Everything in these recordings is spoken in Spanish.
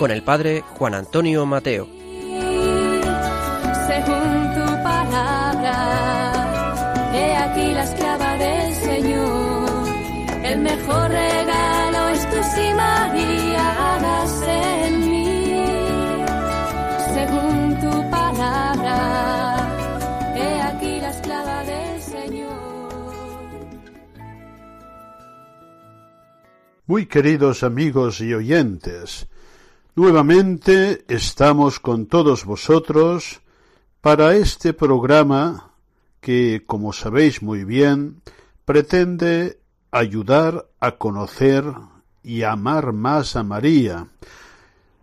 Con el padre Juan Antonio Mateo. Según tu palabra, he aquí la esclava del Señor. El mejor regalo es tu sí, María, hagas en mí. Según tu palabra, he aquí la esclava del Señor. Muy queridos amigos y oyentes, nuevamente estamos con todos vosotros para este programa que, como sabéis muy bien, pretende ayudar a conocer y amar más a María,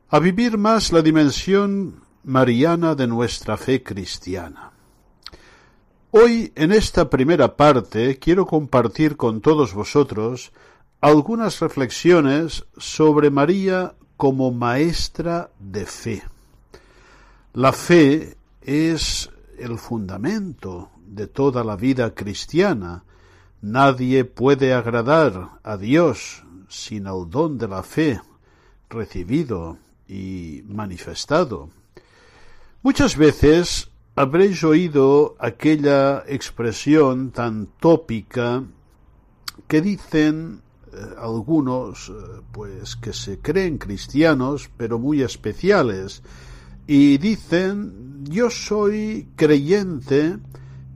a vivir más la dimensión mariana de nuestra fe cristiana. Hoy, en esta primera parte, quiero compartir con todos vosotros algunas reflexiones sobre María como maestra de fe. La fe es el fundamento de toda la vida cristiana. Nadie puede agradar a Dios sin el don de la fe recibido y manifestado. Muchas veces habréis oído aquella expresión tan tópica que dicen algunos eh, pues que se creen cristianos pero muy especiales y dicen yo soy creyente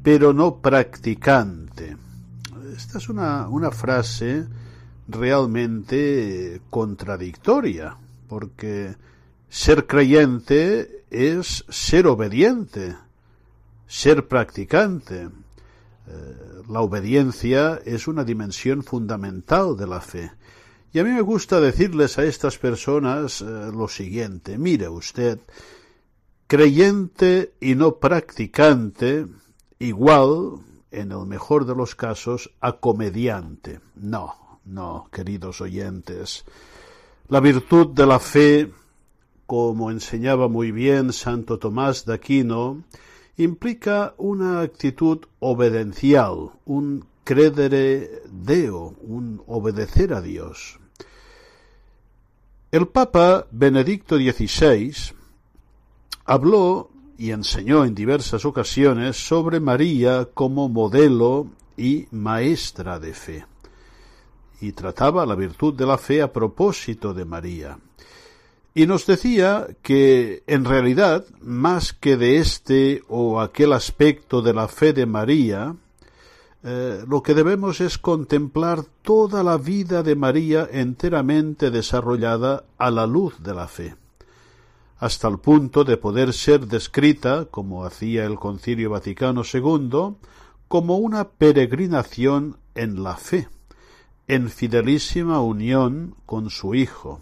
pero no practicante. Esta es una, una frase realmente contradictoria porque ser creyente es ser obediente, ser practicante. La obediencia es una dimensión fundamental de la fe. Y a mí me gusta decirles a estas personas eh, lo siguiente, mire usted, creyente y no practicante, igual, en el mejor de los casos, a comediante. No, no, queridos oyentes. La virtud de la fe, como enseñaba muy bien Santo Tomás de Aquino, implica una actitud obedencial, un credere deo, un obedecer a Dios. El Papa Benedicto XVI habló y enseñó en diversas ocasiones sobre María como modelo y maestra de fe, y trataba la virtud de la fe a propósito de María. Y nos decía que, en realidad, más que de este o aquel aspecto de la fe de María, eh, lo que debemos es contemplar toda la vida de María enteramente desarrollada a la luz de la fe, hasta el punto de poder ser descrita, como hacía el Concilio Vaticano II, como una peregrinación en la fe, en fidelísima unión con su Hijo.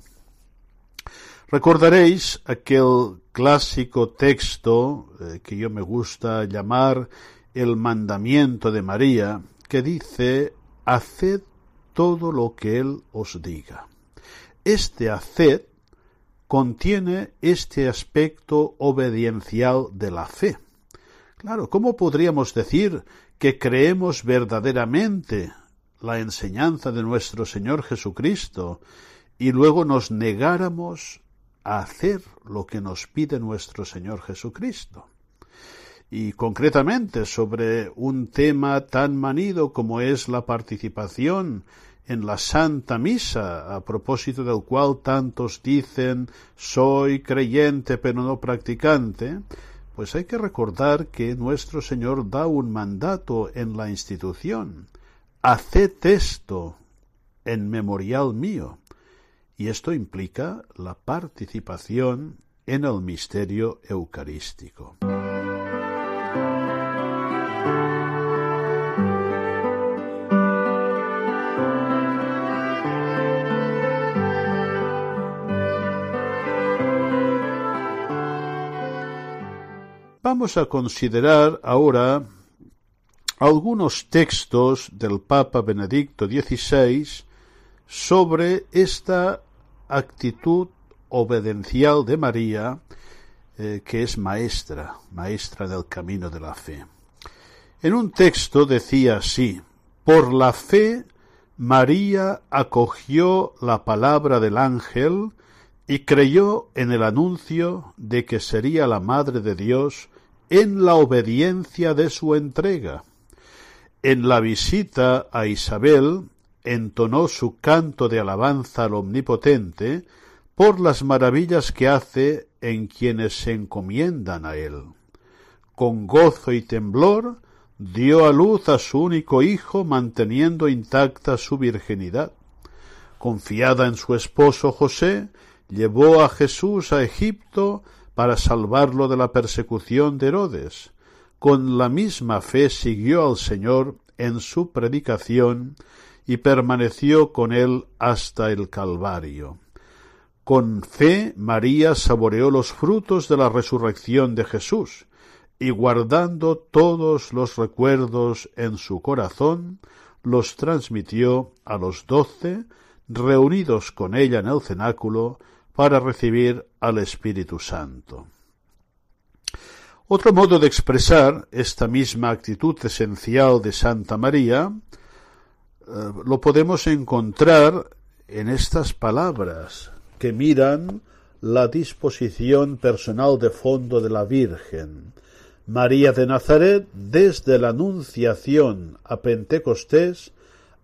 Recordaréis aquel clásico texto eh, que yo me gusta llamar el mandamiento de María, que dice, haced todo lo que Él os diga. Este haced contiene este aspecto obediencial de la fe. Claro, ¿cómo podríamos decir que creemos verdaderamente la enseñanza de nuestro Señor Jesucristo y luego nos negáramos hacer lo que nos pide nuestro Señor Jesucristo. Y concretamente sobre un tema tan manido como es la participación en la Santa Misa, a propósito del cual tantos dicen soy creyente pero no practicante, pues hay que recordar que nuestro Señor da un mandato en la institución. Haced esto en memorial mío y esto implica la participación en el misterio eucarístico. vamos a considerar ahora algunos textos del Papa Benedicto XVI sobre esta actitud obedencial de María, eh, que es maestra, maestra del camino de la fe. En un texto decía así, por la fe María acogió la palabra del ángel y creyó en el anuncio de que sería la Madre de Dios en la obediencia de su entrega. En la visita a Isabel entonó su canto de alabanza al Omnipotente por las maravillas que hace en quienes se encomiendan a él. Con gozo y temblor dio a luz a su único hijo manteniendo intacta su virginidad. Confiada en su esposo José, llevó a Jesús a Egipto para salvarlo de la persecución de Herodes. Con la misma fe siguió al Señor en su predicación y permaneció con él hasta el Calvario. Con fe María saboreó los frutos de la resurrección de Jesús, y guardando todos los recuerdos en su corazón, los transmitió a los doce, reunidos con ella en el cenáculo, para recibir al Espíritu Santo. Otro modo de expresar esta misma actitud esencial de Santa María eh, lo podemos encontrar en estas palabras que miran la disposición personal de fondo de la Virgen. María de Nazaret, desde la Anunciación a Pentecostés,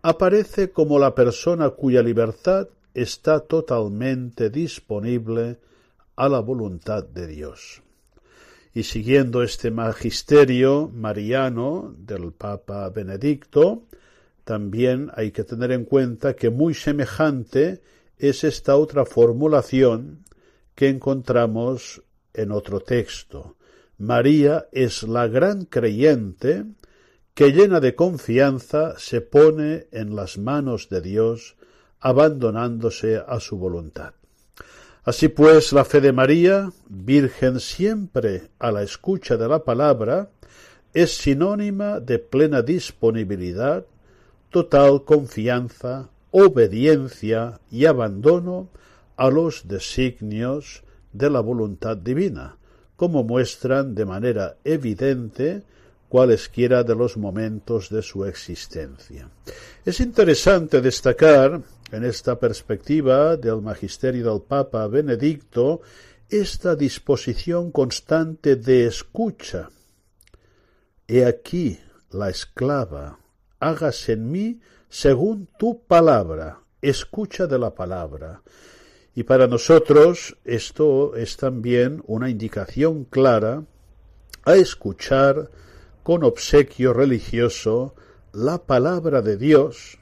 aparece como la persona cuya libertad está totalmente disponible a la voluntad de Dios. Y siguiendo este magisterio mariano del Papa Benedicto, también hay que tener en cuenta que muy semejante es esta otra formulación que encontramos en otro texto. María es la gran creyente que llena de confianza se pone en las manos de Dios, abandonándose a su voluntad. Así pues, la fe de María, virgen siempre a la escucha de la palabra, es sinónima de plena disponibilidad, total confianza, obediencia y abandono a los designios de la voluntad divina, como muestran de manera evidente cualesquiera de los momentos de su existencia. Es interesante destacar en esta perspectiva del magisterio del Papa Benedicto esta disposición constante de escucha. He aquí la esclava, hágase en mí según tu palabra, escucha de la palabra. Y para nosotros esto es también una indicación clara a escuchar con obsequio religioso la palabra de Dios,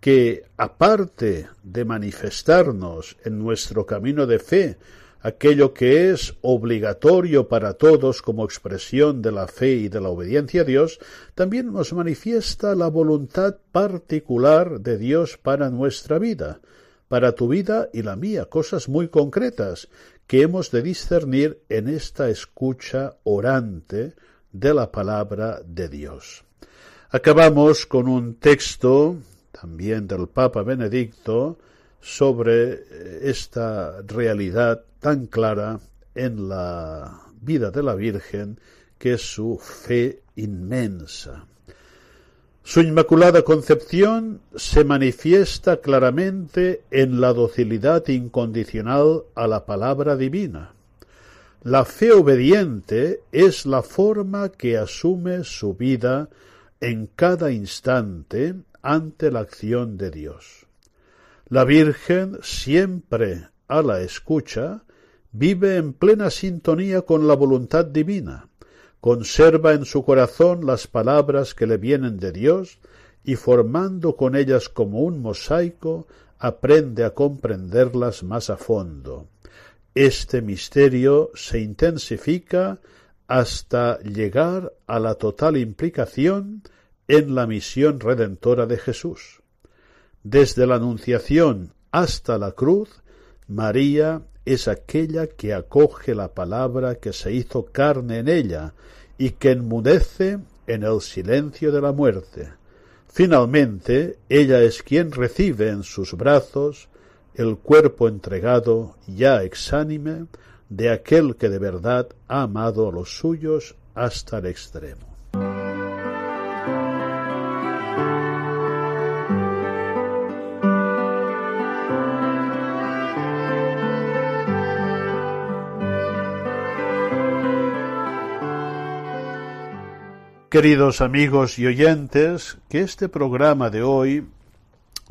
que aparte de manifestarnos en nuestro camino de fe aquello que es obligatorio para todos como expresión de la fe y de la obediencia a Dios, también nos manifiesta la voluntad particular de Dios para nuestra vida, para tu vida y la mía, cosas muy concretas que hemos de discernir en esta escucha orante de la palabra de Dios. Acabamos con un texto también del Papa Benedicto sobre eh, esta realidad tan clara en la vida de la Virgen que es su fe inmensa. Su Inmaculada Concepción se manifiesta claramente en la docilidad incondicional a la palabra divina. La fe obediente es la forma que asume su vida en cada instante ante la acción de Dios. La Virgen siempre a la escucha vive en plena sintonía con la voluntad divina, conserva en su corazón las palabras que le vienen de Dios y formando con ellas como un mosaico aprende a comprenderlas más a fondo. Este misterio se intensifica hasta llegar a la total implicación en la misión redentora de Jesús. Desde la Anunciación hasta la cruz, María es aquella que acoge la palabra que se hizo carne en ella y que enmudece en el silencio de la muerte. Finalmente, ella es quien recibe en sus brazos el cuerpo entregado ya exánime de aquel que de verdad ha amado a los suyos hasta el extremo. Queridos amigos y oyentes, que este programa de hoy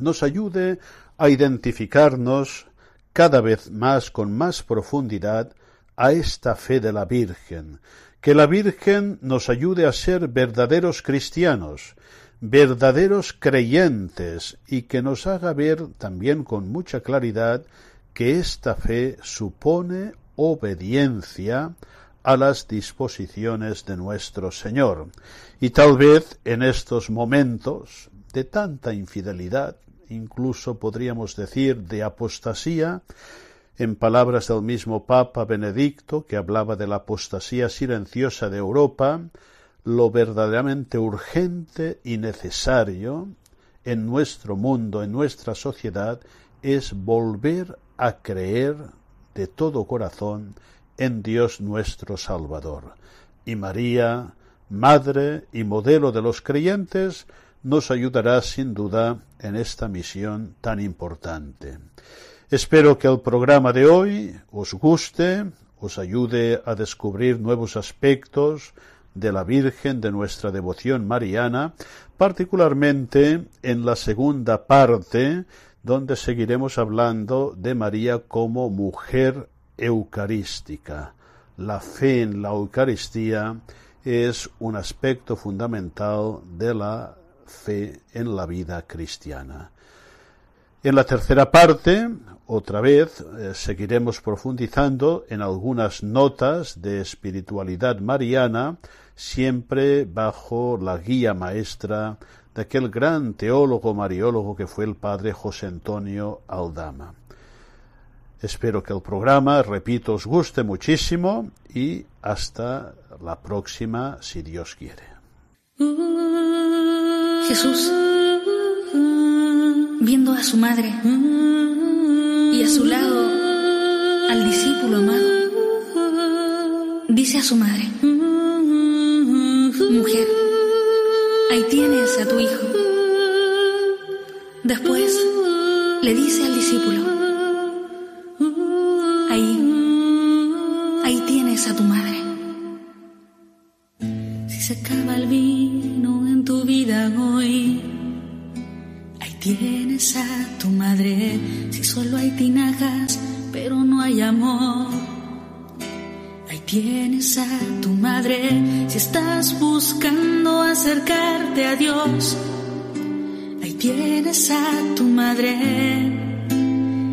nos ayude a identificarnos cada vez más con más profundidad a esta fe de la Virgen, que la Virgen nos ayude a ser verdaderos cristianos, verdaderos creyentes y que nos haga ver también con mucha claridad que esta fe supone obediencia a las disposiciones de nuestro Señor. Y tal vez en estos momentos de tanta infidelidad, incluso podríamos decir de apostasía, en palabras del mismo Papa Benedicto, que hablaba de la apostasía silenciosa de Europa, lo verdaderamente urgente y necesario en nuestro mundo, en nuestra sociedad, es volver a creer de todo corazón en Dios nuestro Salvador. Y María, Madre y modelo de los creyentes, nos ayudará sin duda en esta misión tan importante. Espero que el programa de hoy os guste, os ayude a descubrir nuevos aspectos de la Virgen de nuestra devoción mariana, particularmente en la segunda parte, donde seguiremos hablando de María como mujer eucarística. La fe en la Eucaristía es un aspecto fundamental de la fe en la vida cristiana. En la tercera parte, otra vez, eh, seguiremos profundizando en algunas notas de espiritualidad mariana, siempre bajo la guía maestra de aquel gran teólogo mariólogo que fue el padre José Antonio Aldama. Espero que el programa, repito, os guste muchísimo y hasta la próxima, si Dios quiere. Jesús, viendo a su madre y a su lado al discípulo amado, dice a su madre, mujer, ahí tienes a tu hijo. Después le dice al discípulo, a tu madre. Si se acaba el vino en tu vida hoy, ahí tienes a tu madre. Si solo hay tinajas, pero no hay amor. Ahí tienes a tu madre. Si estás buscando acercarte a Dios, ahí tienes a tu madre.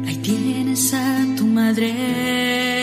Ahí tienes a tu madre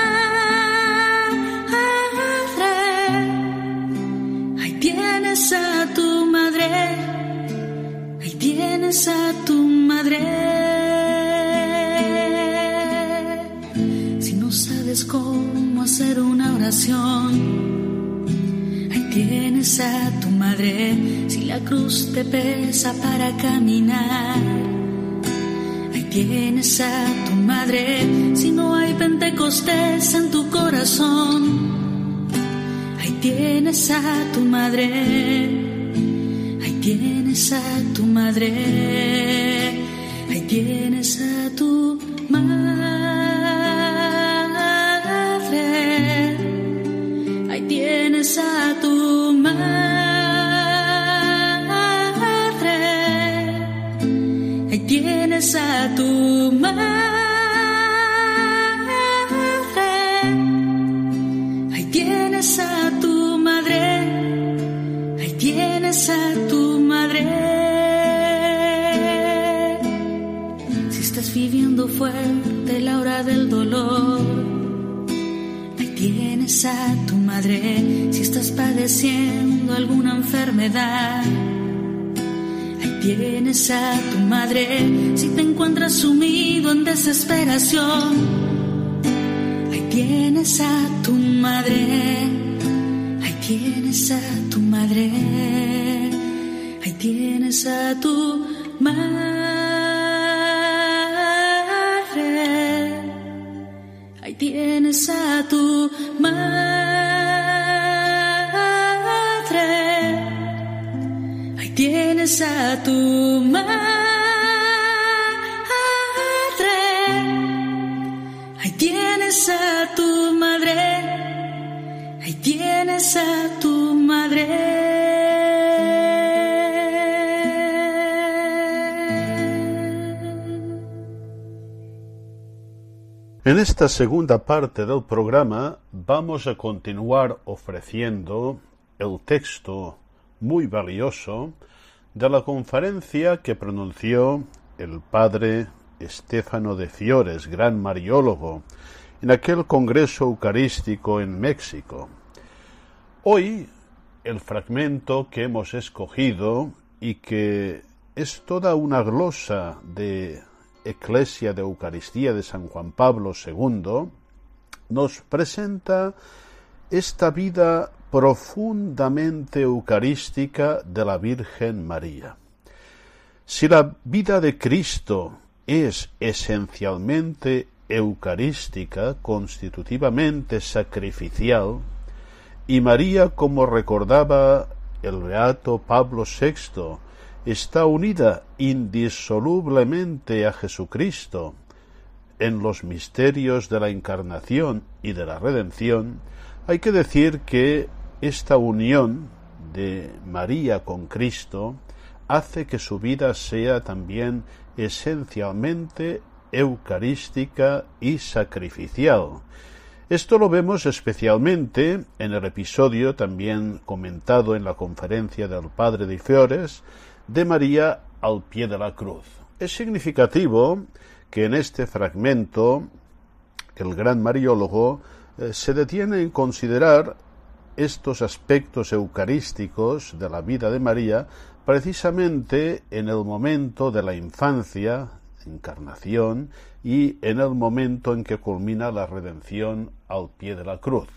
Ahí tienes a tu madre si la cruz te pesa para caminar. Ahí tienes a tu madre si no hay pentecostés en tu corazón. Ahí tienes a tu madre. Ahí tienes a tu madre. Ahí tienes a tu madre. Si estás padeciendo alguna enfermedad. Ahí tienes a tu madre si te encuentras sumido en desesperación. Ahí tienes a tu madre. Ahí tienes a tu madre. Ahí tienes a tu madre. tienes a tu madre. Tienes a tu madre. Ahí tienes a tu madre. Ahí tienes a tu madre. En esta segunda parte del programa vamos a continuar ofreciendo el texto muy valioso de la conferencia que pronunció el padre Estefano de Fiores, gran mariólogo, en aquel Congreso Eucarístico en México. Hoy el fragmento que hemos escogido y que es toda una glosa de Eclesia de Eucaristía de San Juan Pablo II, nos presenta esta vida profundamente eucarística de la Virgen María. Si la vida de Cristo es esencialmente eucarística, constitutivamente sacrificial, y María, como recordaba el beato Pablo VI, está unida indisolublemente a Jesucristo en los misterios de la encarnación y de la redención, hay que decir que esta unión de María con Cristo hace que su vida sea también esencialmente eucarística y sacrificial. Esto lo vemos especialmente en el episodio también comentado en la conferencia del Padre de Fiores de María al pie de la cruz. Es significativo que en este fragmento el gran mariólogo eh, se detiene en considerar estos aspectos eucarísticos de la vida de María precisamente en el momento de la infancia, encarnación, y en el momento en que culmina la redención al pie de la cruz.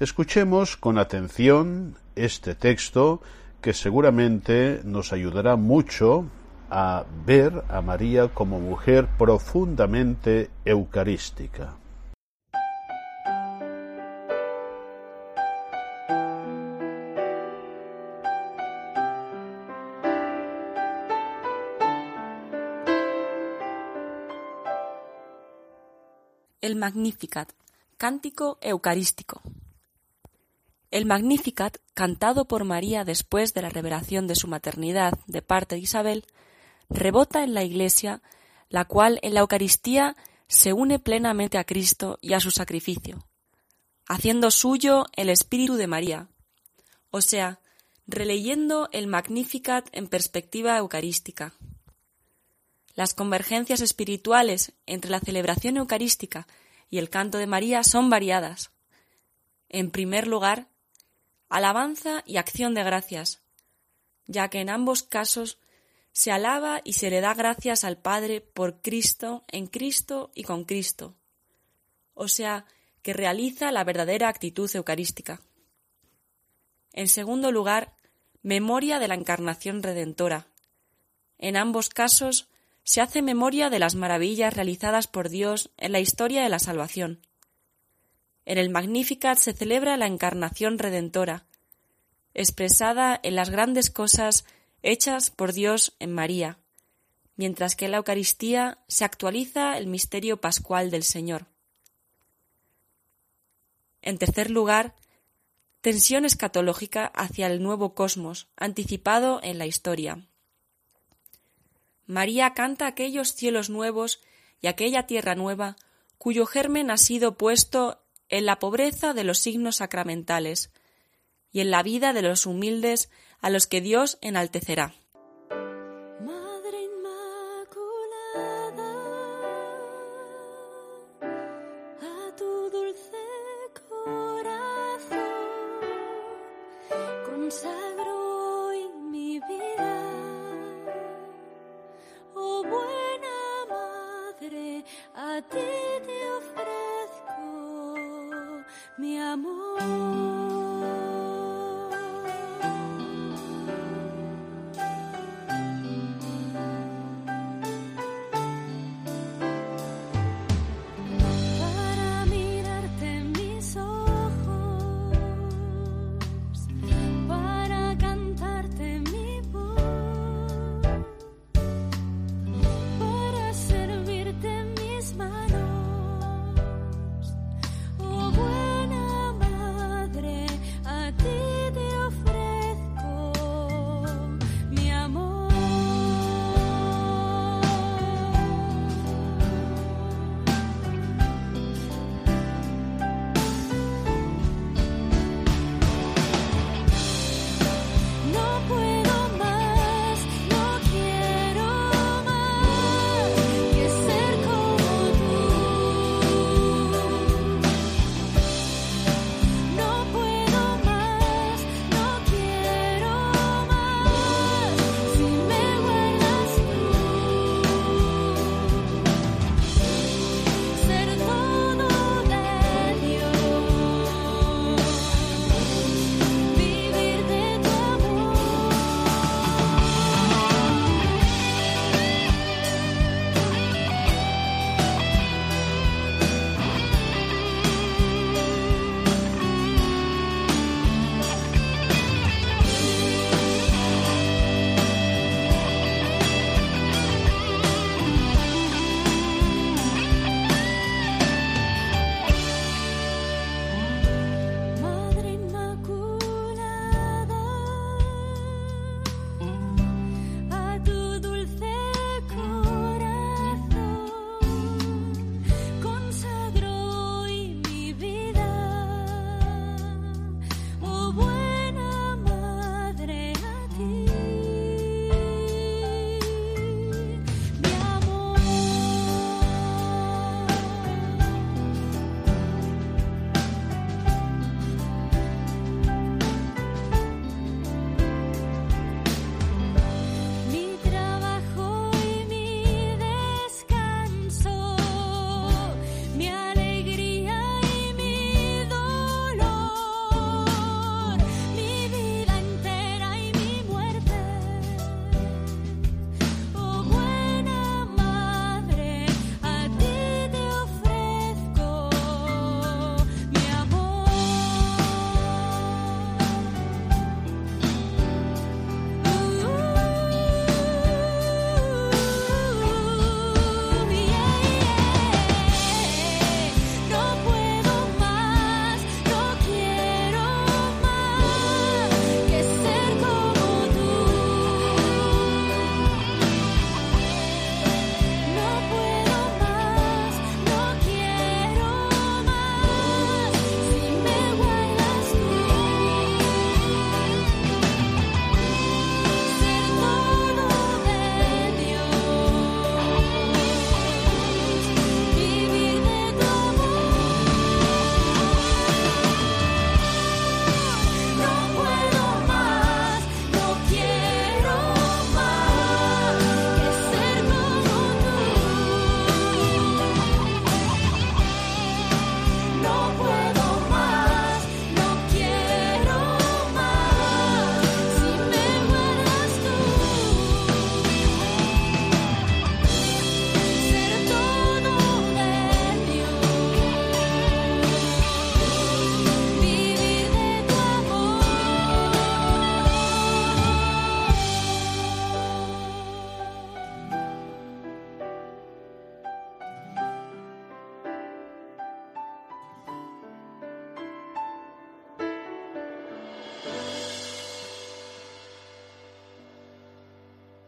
Escuchemos con atención este texto que seguramente nos ayudará mucho a ver a María como mujer profundamente eucarística. Magnificat, cántico eucarístico. El Magnificat, cantado por María después de la revelación de su maternidad de parte de Isabel, rebota en la Iglesia, la cual en la Eucaristía se une plenamente a Cristo y a su sacrificio, haciendo suyo el espíritu de María, o sea, releyendo el Magnificat en perspectiva eucarística. Las convergencias espirituales entre la celebración eucarística y el canto de María son variadas. En primer lugar, alabanza y acción de gracias, ya que en ambos casos se alaba y se le da gracias al Padre por Cristo, en Cristo y con Cristo, o sea, que realiza la verdadera actitud eucarística. En segundo lugar, memoria de la encarnación redentora. En ambos casos se hace memoria de las maravillas realizadas por Dios en la historia de la salvación. En el Magnificat se celebra la encarnación redentora, expresada en las grandes cosas hechas por Dios en María, mientras que en la Eucaristía se actualiza el misterio pascual del Señor. En tercer lugar, tensión escatológica hacia el nuevo cosmos, anticipado en la historia. María canta aquellos cielos nuevos y aquella tierra nueva cuyo germen ha sido puesto en la pobreza de los signos sacramentales y en la vida de los humildes a los que Dios enaltecerá.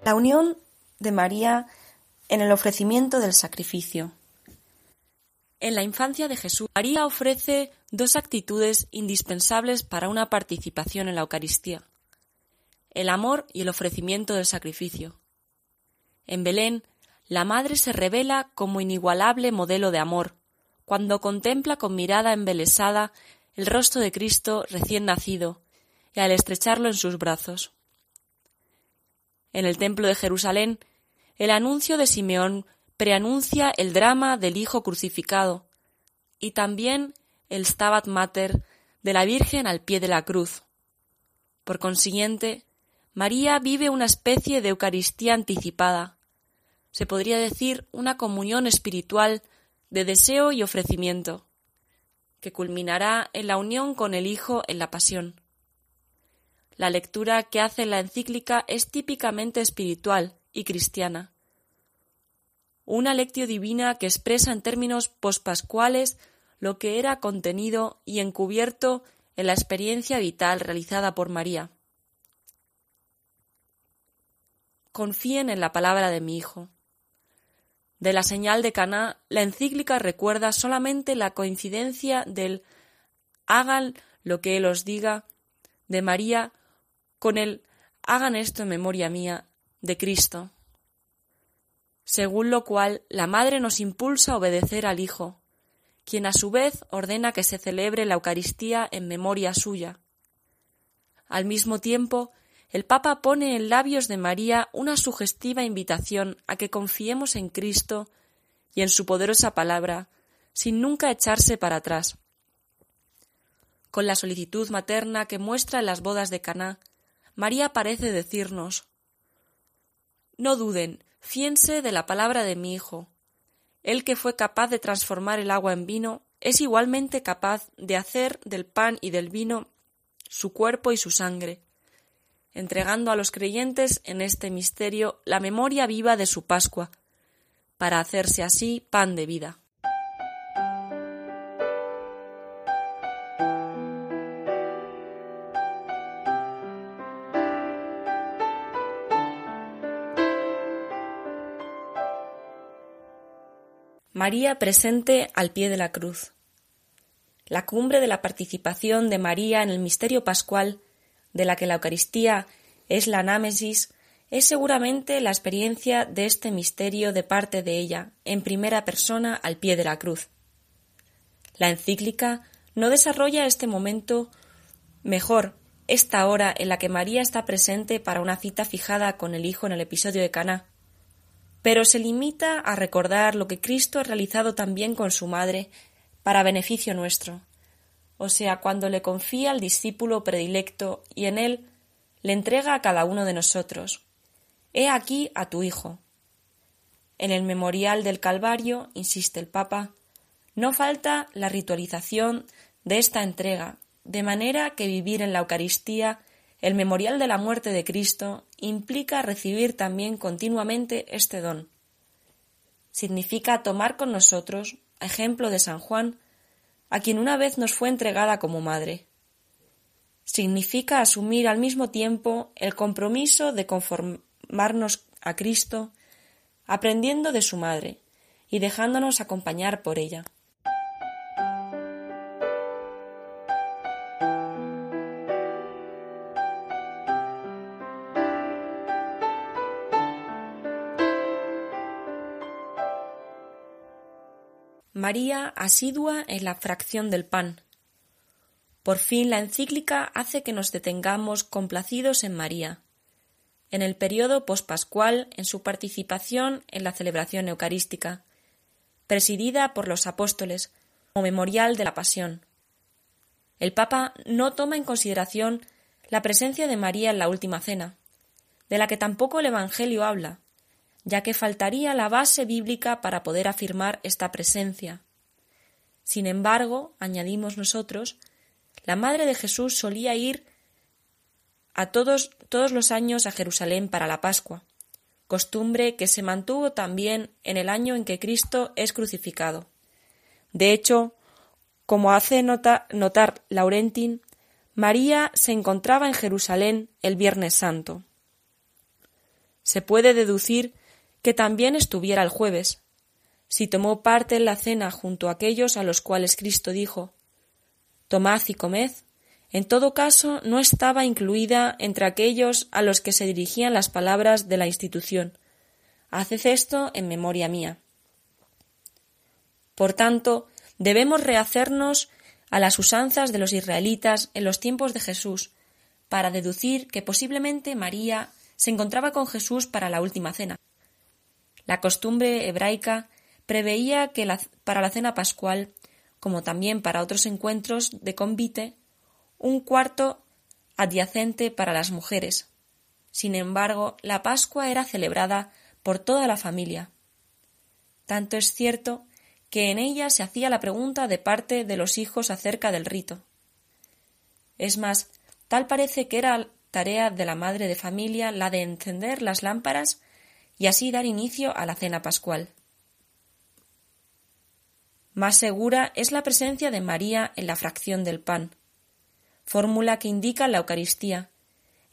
La unión de María en el ofrecimiento del sacrificio. En la infancia de Jesús, María ofrece dos actitudes indispensables para una participación en la Eucaristía, el amor y el ofrecimiento del sacrificio. En Belén, la Madre se revela como inigualable modelo de amor, cuando contempla con mirada embelesada el rostro de Cristo recién nacido y al estrecharlo en sus brazos. En el templo de Jerusalén, el anuncio de Simeón preanuncia el drama del Hijo crucificado y también el Stabat Mater de la Virgen al pie de la cruz. Por consiguiente, María vive una especie de Eucaristía anticipada. Se podría decir una comunión espiritual de deseo y ofrecimiento, que culminará en la unión con el Hijo en la Pasión. La lectura que hace la encíclica es típicamente espiritual y cristiana. Una lectio divina que expresa en términos pospascuales lo que era contenido y encubierto en la experiencia vital realizada por María. Confíen en la palabra de mi Hijo. De la señal de Caná, la encíclica recuerda solamente la coincidencia del hagan lo que Él os diga de María con el hagan esto en memoria mía de Cristo. Según lo cual la Madre nos impulsa a obedecer al Hijo, quien a su vez ordena que se celebre la Eucaristía en memoria suya. Al mismo tiempo, el Papa pone en labios de María una sugestiva invitación a que confiemos en Cristo y en su poderosa palabra, sin nunca echarse para atrás. Con la solicitud materna que muestra en las bodas de Caná, María parece decirnos No duden, fíense de la palabra de mi Hijo. Él que fue capaz de transformar el agua en vino, es igualmente capaz de hacer del pan y del vino su cuerpo y su sangre, entregando a los creyentes en este misterio la memoria viva de su Pascua, para hacerse así pan de vida. María presente al pie de la cruz. La cumbre de la participación de María en el misterio pascual, de la que la Eucaristía es la anámesis, es seguramente la experiencia de este misterio de parte de ella, en primera persona al pie de la cruz. La encíclica no desarrolla este momento mejor, esta hora en la que María está presente para una cita fijada con el Hijo en el episodio de Caná, pero se limita a recordar lo que Cristo ha realizado también con su madre para beneficio nuestro, o sea, cuando le confía al discípulo predilecto y en él le entrega a cada uno de nosotros. He aquí a tu Hijo. En el memorial del Calvario, insiste el Papa, no falta la ritualización de esta entrega, de manera que vivir en la Eucaristía el memorial de la muerte de Cristo implica recibir también continuamente este don. Significa tomar con nosotros, ejemplo de San Juan, a quien una vez nos fue entregada como madre. Significa asumir al mismo tiempo el compromiso de conformarnos a Cristo, aprendiendo de su madre y dejándonos acompañar por ella. María asidua en la fracción del pan. Por fin la encíclica hace que nos detengamos complacidos en María, en el periodo pospascual en su participación en la celebración eucarística, presidida por los apóstoles como memorial de la pasión. El Papa no toma en consideración la presencia de María en la última cena, de la que tampoco el Evangelio habla, ya que faltaría la base bíblica para poder afirmar esta presencia. Sin embargo, añadimos nosotros, la Madre de Jesús solía ir a todos, todos los años a Jerusalén para la Pascua, costumbre que se mantuvo también en el año en que Cristo es crucificado. De hecho, como hace notar Laurentin, María se encontraba en Jerusalén el Viernes Santo. Se puede deducir que también estuviera el jueves, si tomó parte en la cena junto a aquellos a los cuales Cristo dijo Tomad y comed, en todo caso no estaba incluida entre aquellos a los que se dirigían las palabras de la institución Haced esto en memoria mía. Por tanto, debemos rehacernos a las usanzas de los israelitas en los tiempos de Jesús, para deducir que posiblemente María se encontraba con Jesús para la última cena. La costumbre hebraica preveía que para la cena pascual, como también para otros encuentros de convite, un cuarto adyacente para las mujeres. Sin embargo, la Pascua era celebrada por toda la familia. Tanto es cierto que en ella se hacía la pregunta de parte de los hijos acerca del rito. Es más, tal parece que era tarea de la madre de familia la de encender las lámparas y así dar inicio a la cena pascual. Más segura es la presencia de María en la fracción del pan, fórmula que indica la Eucaristía,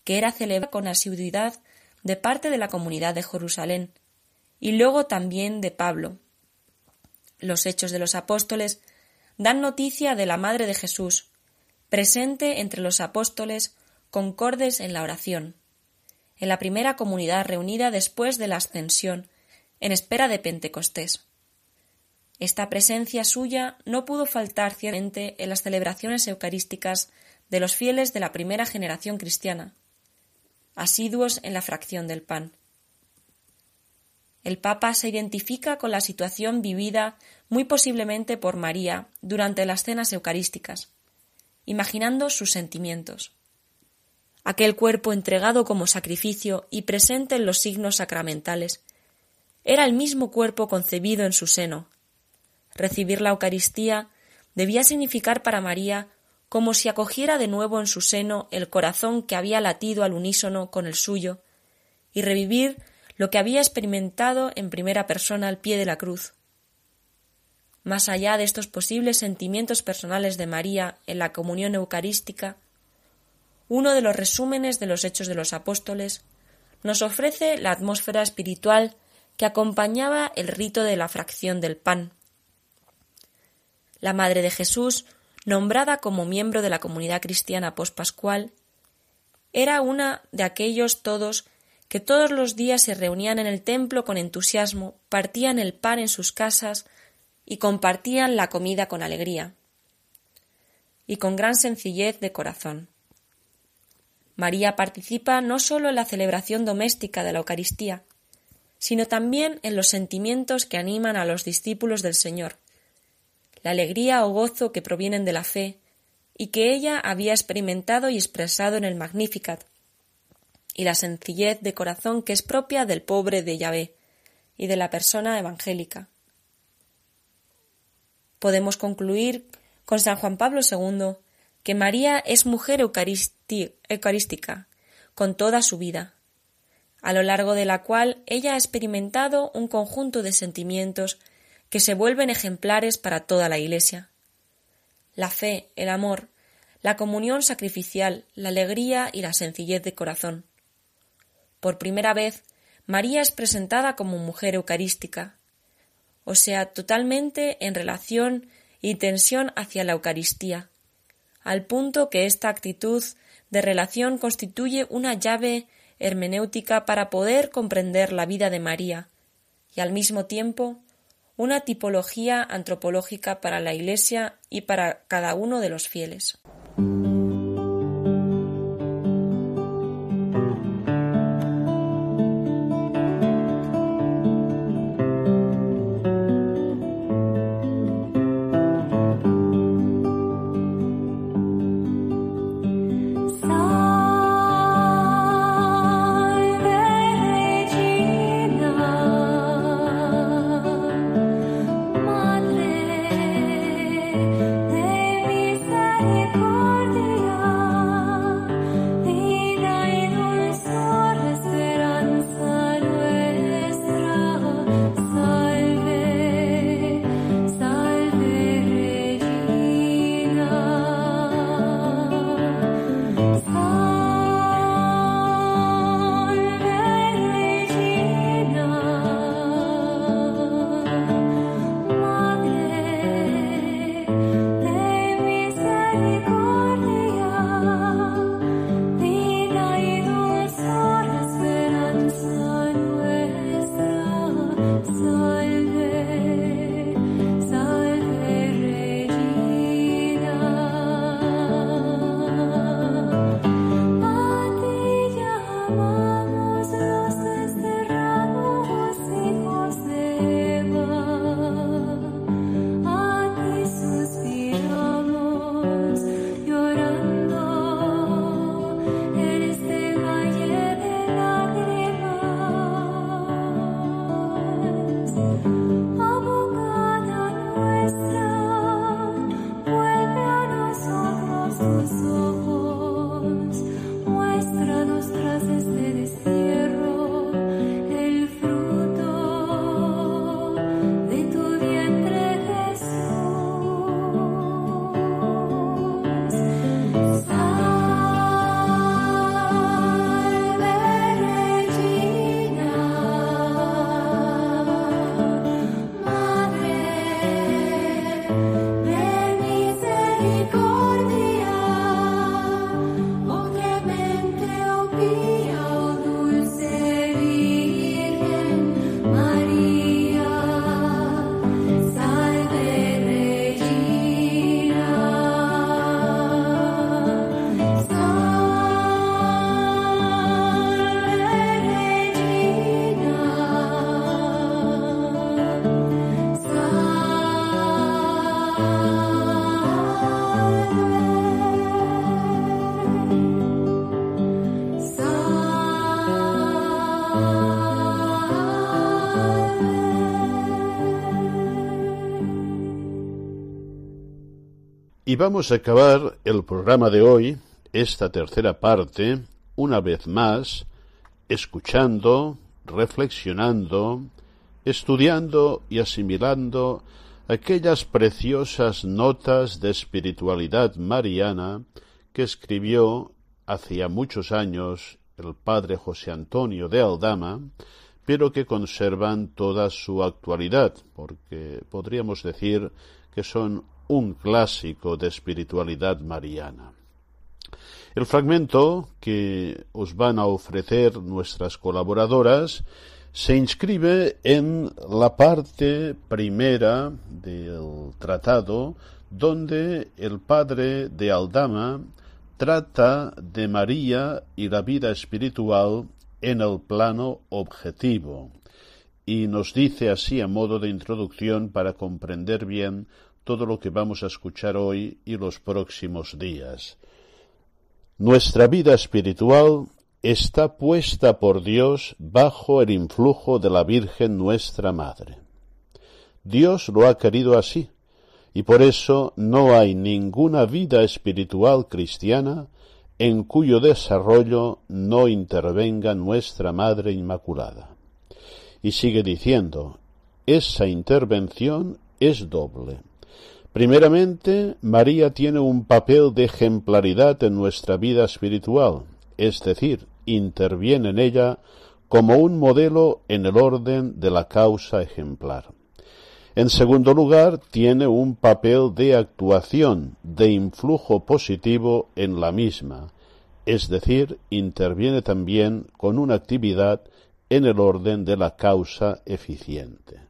que era celebrada con asiduidad de parte de la comunidad de Jerusalén, y luego también de Pablo. Los hechos de los apóstoles dan noticia de la Madre de Jesús, presente entre los apóstoles concordes en la oración, en la primera comunidad reunida después de la ascensión, en espera de Pentecostés. Esta presencia suya no pudo faltar ciertamente en las celebraciones eucarísticas de los fieles de la primera generación cristiana, asiduos en la fracción del pan. El Papa se identifica con la situación vivida muy posiblemente por María durante las cenas eucarísticas, imaginando sus sentimientos. Aquel cuerpo entregado como sacrificio y presente en los signos sacramentales era el mismo cuerpo concebido en su seno, Recibir la Eucaristía debía significar para María como si acogiera de nuevo en su seno el corazón que había latido al unísono con el suyo, y revivir lo que había experimentado en primera persona al pie de la cruz. Más allá de estos posibles sentimientos personales de María en la comunión eucarística, uno de los resúmenes de los Hechos de los Apóstoles nos ofrece la atmósfera espiritual que acompañaba el rito de la fracción del pan la Madre de Jesús, nombrada como miembro de la comunidad cristiana pospascual, era una de aquellos todos que todos los días se reunían en el templo con entusiasmo, partían el pan en sus casas y compartían la comida con alegría y con gran sencillez de corazón. María participa no sólo en la celebración doméstica de la Eucaristía, sino también en los sentimientos que animan a los discípulos del Señor, la alegría o gozo que provienen de la fe, y que ella había experimentado y expresado en el Magnificat, y la sencillez de corazón que es propia del pobre de Yahvé y de la persona evangélica. Podemos concluir con San Juan Pablo II que María es mujer eucarística con toda su vida, a lo largo de la cual ella ha experimentado un conjunto de sentimientos que se vuelven ejemplares para toda la Iglesia. La fe, el amor, la comunión sacrificial, la alegría y la sencillez de corazón. Por primera vez, María es presentada como mujer eucarística, o sea, totalmente en relación y tensión hacia la Eucaristía, al punto que esta actitud de relación constituye una llave hermenéutica para poder comprender la vida de María y al mismo tiempo una tipología antropológica para la Iglesia y para cada uno de los fieles. Y vamos a acabar el programa de hoy, esta tercera parte, una vez más, escuchando, reflexionando, estudiando y asimilando aquellas preciosas notas de espiritualidad mariana que escribió hacía muchos años el padre José Antonio de Aldama, pero que conservan toda su actualidad, porque podríamos decir que son un clásico de espiritualidad mariana. El fragmento que os van a ofrecer nuestras colaboradoras se inscribe en la parte primera del tratado donde el padre de Aldama trata de María y la vida espiritual en el plano objetivo y nos dice así a modo de introducción para comprender bien todo lo que vamos a escuchar hoy y los próximos días. Nuestra vida espiritual está puesta por Dios bajo el influjo de la Virgen nuestra Madre. Dios lo ha querido así, y por eso no hay ninguna vida espiritual cristiana en cuyo desarrollo no intervenga nuestra Madre Inmaculada. Y sigue diciendo, esa intervención es doble. Primeramente, María tiene un papel de ejemplaridad en nuestra vida espiritual, es decir, interviene en ella como un modelo en el orden de la causa ejemplar. En segundo lugar, tiene un papel de actuación, de influjo positivo en la misma, es decir, interviene también con una actividad en el orden de la causa eficiente.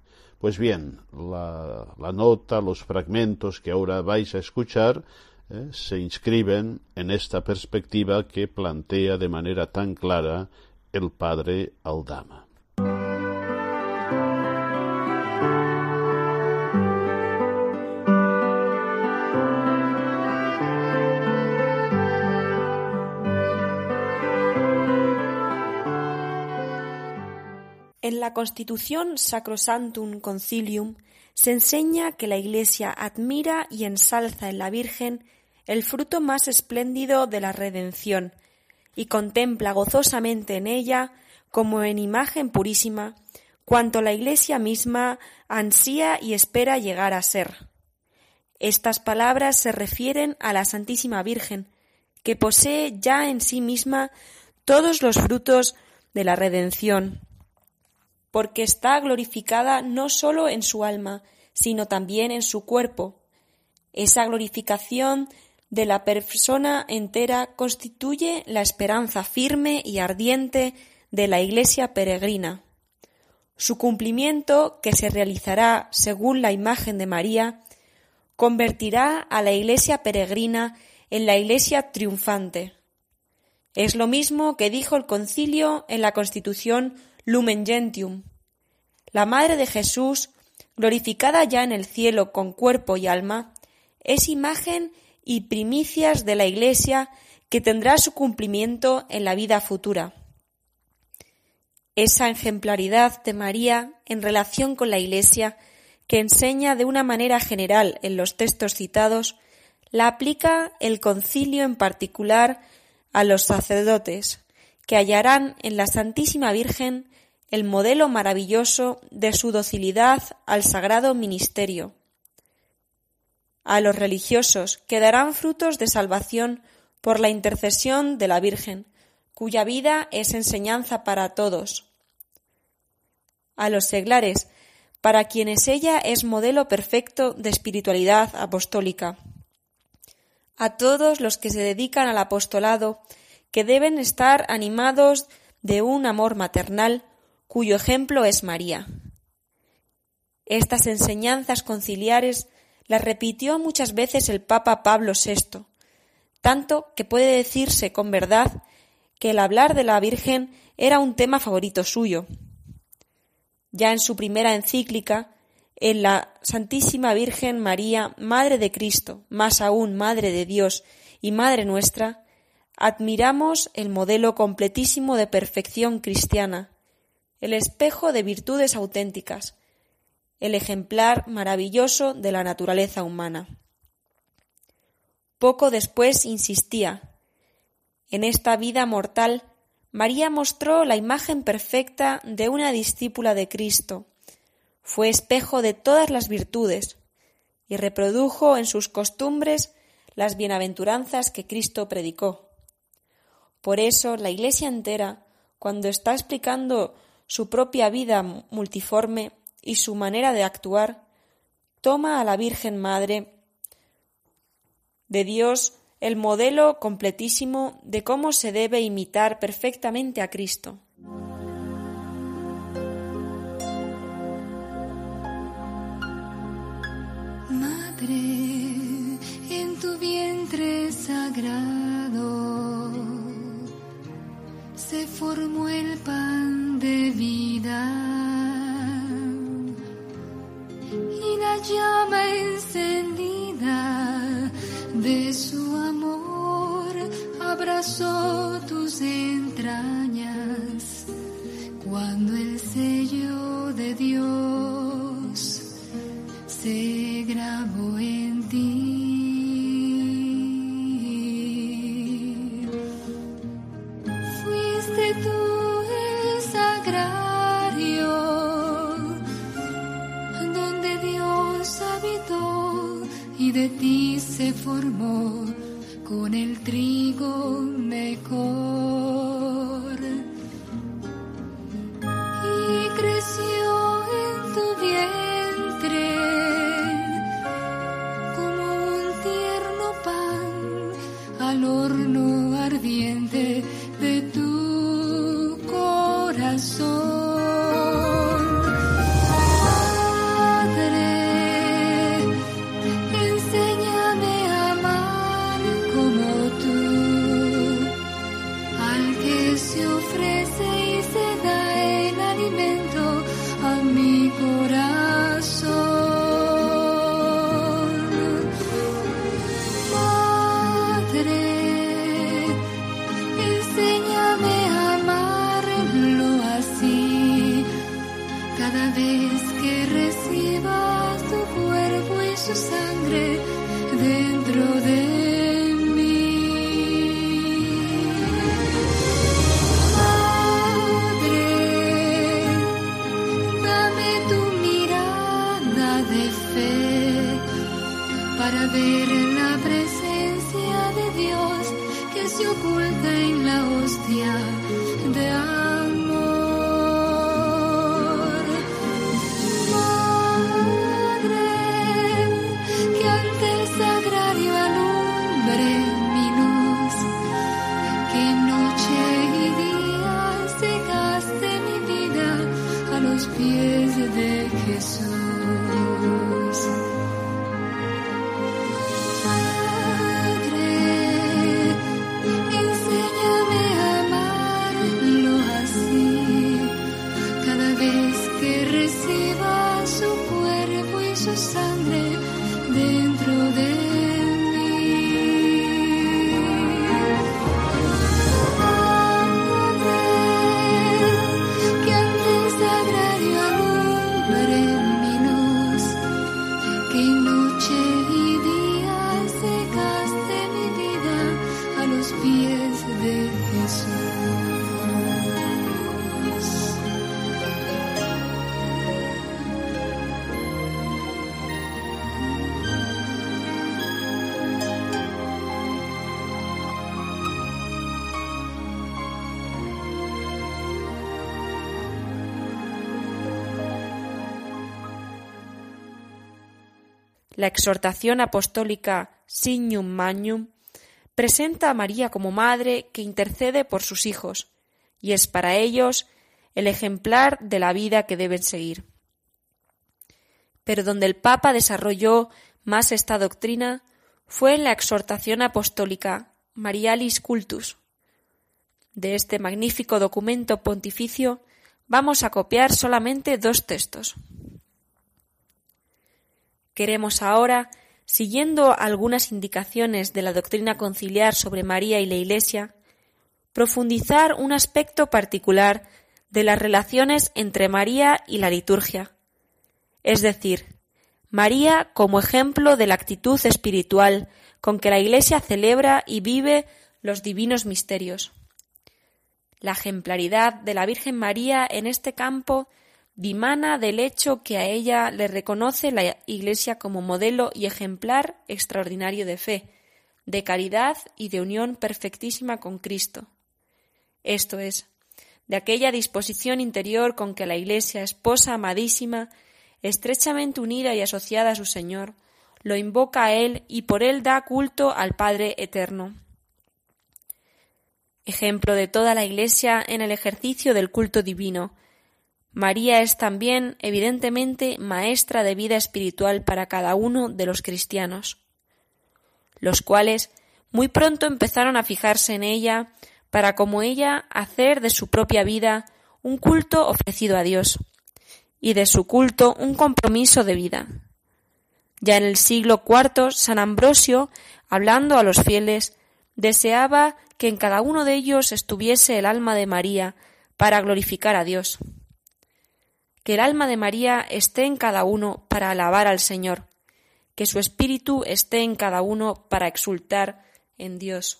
Pues bien, la, nota, los fragmentos que ahora vais a escuchar eh, se inscriben en esta perspectiva que plantea de manera tan clara el padre Aldama. En la Constitución Sacrosantum Concilium se enseña que la Iglesia admira y ensalza en la Virgen el fruto más espléndido de la redención, y contempla gozosamente en ella, como en imagen purísima, cuanto la Iglesia misma ansía y espera llegar a ser. Estas palabras se refieren a la Santísima Virgen, que posee ya en sí misma todos los frutos de la redención, porque está glorificada no sólo en su alma, sino también en su cuerpo. Esa glorificación de la persona entera constituye la esperanza firme y ardiente de la Iglesia peregrina. Su cumplimiento, que se realizará según la imagen de María, convertirá a la Iglesia peregrina en la Iglesia triunfante. Es lo mismo que dijo el concilio en la Constitución Lumen Gentium. La Madre de Jesús, glorificada ya en el cielo con cuerpo y alma, es imagen y primicias de la Iglesia que tendrá su cumplimiento en la vida futura. Esa ejemplaridad de María en relación con la Iglesia, que enseña de una manera general en los textos citados, la aplica el concilio en particular a los sacerdotes, que hallarán en la Santísima Virgen el modelo maravilloso de su docilidad al sagrado ministerio. A los religiosos que darán frutos de salvación por la intercesión de la Virgen, cuya vida es enseñanza para todos. A los seglares, para quienes ella es modelo perfecto de espiritualidad apostólica. A todos los que se dedican al apostolado, que deben estar animados de un amor maternal cuyo ejemplo es María. Estas enseñanzas conciliares las repitió muchas veces el Papa Pablo VI, tanto que puede decirse con verdad que el hablar de la Virgen era un tema favorito suyo. Ya en su primera encíclica, en la Santísima Virgen María, Madre de Cristo, más aún Madre de Dios y Madre nuestra, admiramos el modelo completísimo de perfección cristiana, el espejo de virtudes auténticas, el ejemplar maravilloso de la naturaleza humana. Poco después insistía. En esta vida mortal, María mostró la imagen perfecta de una discípula de Cristo. Fue espejo de todas las virtudes y reprodujo en sus costumbres las bienaventuranzas que Cristo predicó. Por eso la Iglesia entera, cuando está explicando su propia vida multiforme y su manera de actuar, toma a la Virgen Madre de Dios el modelo completísimo de cómo se debe imitar perfectamente a Cristo. Madre, en tu vientre sagrado se formó el pan de vida y la llama encendida de su amor abrazó tus entrañas cuando el sello de Dios se grabó en ti. De ti se formó con el trigo mejor. La exhortación apostólica Signum Magnum presenta a María como madre que intercede por sus hijos y es para ellos el ejemplar de la vida que deben seguir. Pero donde el Papa desarrolló más esta doctrina fue en la exhortación apostólica Marialis Cultus. De este magnífico documento pontificio vamos a copiar solamente dos textos. Queremos ahora, siguiendo algunas indicaciones de la doctrina conciliar sobre María y la Iglesia, profundizar un aspecto particular de las relaciones entre María y la liturgia, es decir, María como ejemplo de la actitud espiritual con que la Iglesia celebra y vive los divinos misterios. La ejemplaridad de la Virgen María en este campo dimana del hecho que a ella le reconoce la Iglesia como modelo y ejemplar extraordinario de fe, de caridad y de unión perfectísima con Cristo. Esto es, de aquella disposición interior con que la Iglesia, esposa amadísima, estrechamente unida y asociada a su Señor, lo invoca a Él y por Él da culto al Padre Eterno. Ejemplo de toda la Iglesia en el ejercicio del culto divino, María es también, evidentemente, maestra de vida espiritual para cada uno de los cristianos, los cuales muy pronto empezaron a fijarse en ella para, como ella, hacer de su propia vida un culto ofrecido a Dios, y de su culto un compromiso de vida. Ya en el siglo IV, San Ambrosio, hablando a los fieles, deseaba que en cada uno de ellos estuviese el alma de María para glorificar a Dios que el alma de María esté en cada uno para alabar al Señor, que su espíritu esté en cada uno para exultar en Dios.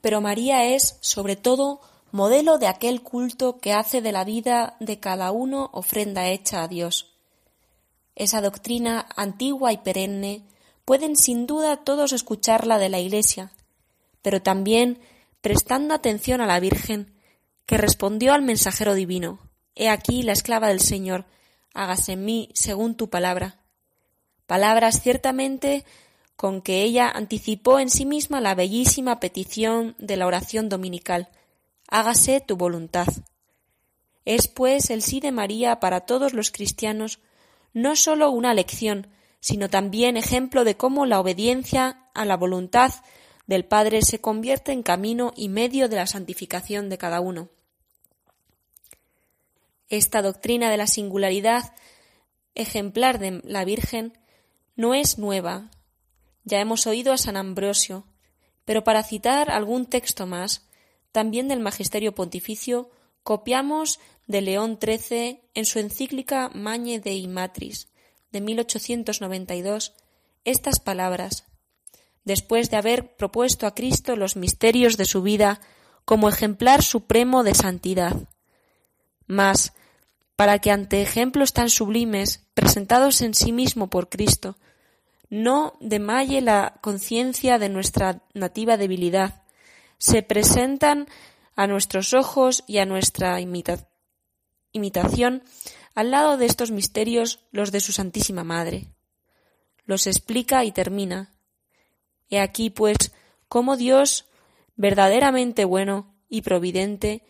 Pero María es, sobre todo, modelo de aquel culto que hace de la vida de cada uno ofrenda hecha a Dios. Esa doctrina antigua y perenne pueden sin duda todos escucharla de la Iglesia, pero también prestando atención a la Virgen, que respondió al mensajero divino, He aquí la esclava del Señor, hágase en mí según tu palabra. Palabras ciertamente con que ella anticipó en sí misma la bellísima petición de la oración dominical, hágase tu voluntad. Es, pues, el sí de María para todos los cristianos no sólo una lección, sino también ejemplo de cómo la obediencia a la voluntad del Padre se convierte en camino y medio de la santificación de cada uno. Esta doctrina de la singularidad ejemplar de la Virgen no es nueva. Ya hemos oído a San Ambrosio, pero para citar algún texto más, también del Magisterio Pontificio, copiamos de León XIII en su encíclica Magne Dei Matris de 1892 estas palabras, después de haber propuesto a Cristo los misterios de su vida como ejemplar supremo de santidad. Mas, para que ante ejemplos tan sublimes, presentados en sí mismo por Cristo, no demalle la conciencia de nuestra nativa debilidad, se presentan a nuestros ojos y a nuestra imitación al lado de estos misterios los de su Santísima Madre. Los explica y termina. He aquí, pues, cómo Dios, verdaderamente bueno y providente,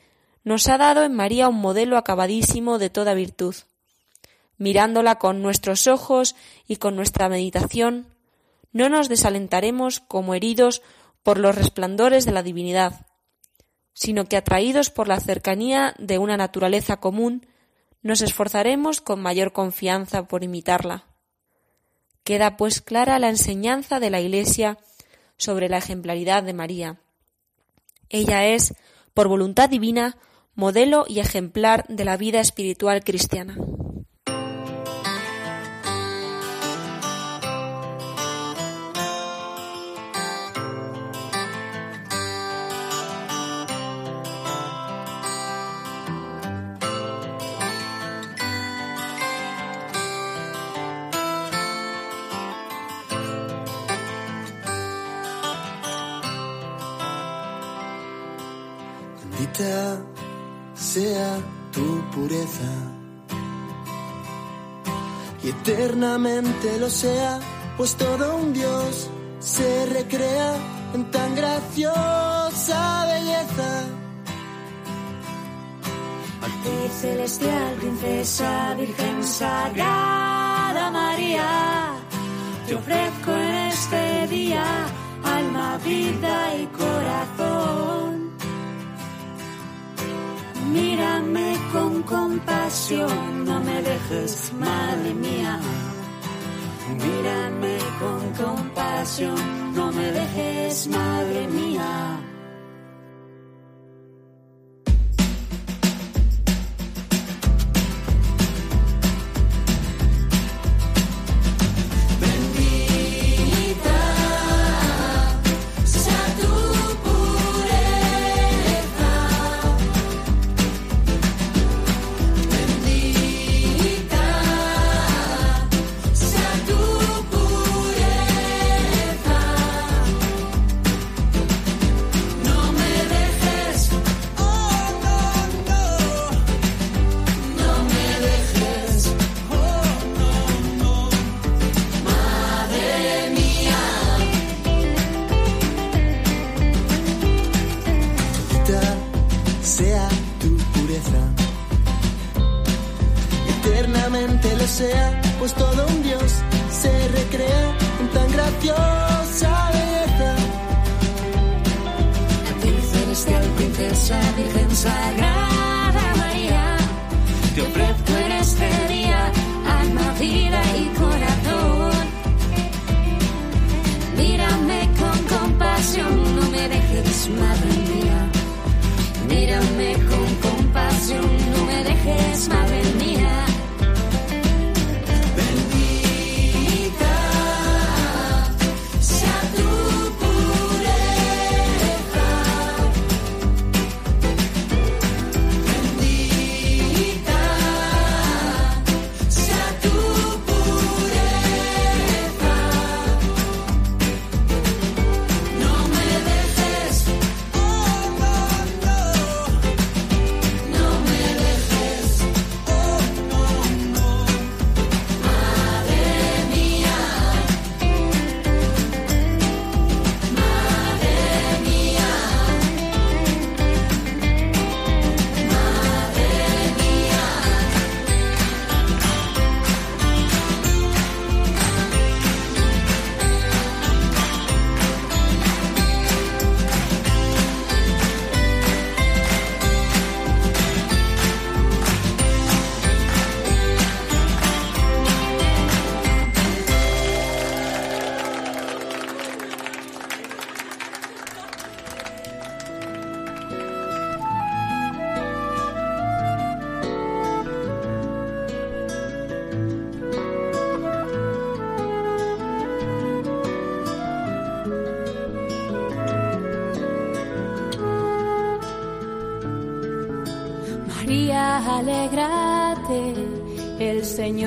nos ha dado en María un modelo acabadísimo de toda virtud. Mirándola con nuestros ojos y con nuestra meditación, no nos desalentaremos como heridos por los resplandores de la divinidad, sino que atraídos por la cercanía de una naturaleza común, nos esforzaremos con mayor confianza por imitarla. Queda pues clara la enseñanza de la Iglesia sobre la ejemplaridad de María. Ella es, por voluntad divina, modelo y ejemplar de la vida espiritual cristiana. Eternamente lo sea, pues todo un Dios se recrea en tan graciosa belleza. A celestial princesa, Virgen Sagrada María, te ofrezco en este día alma, vida y corazón mírame con compasión, no me dejes, madre mía. Mírame con compasión, no me dejes, madre mía.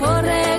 Rey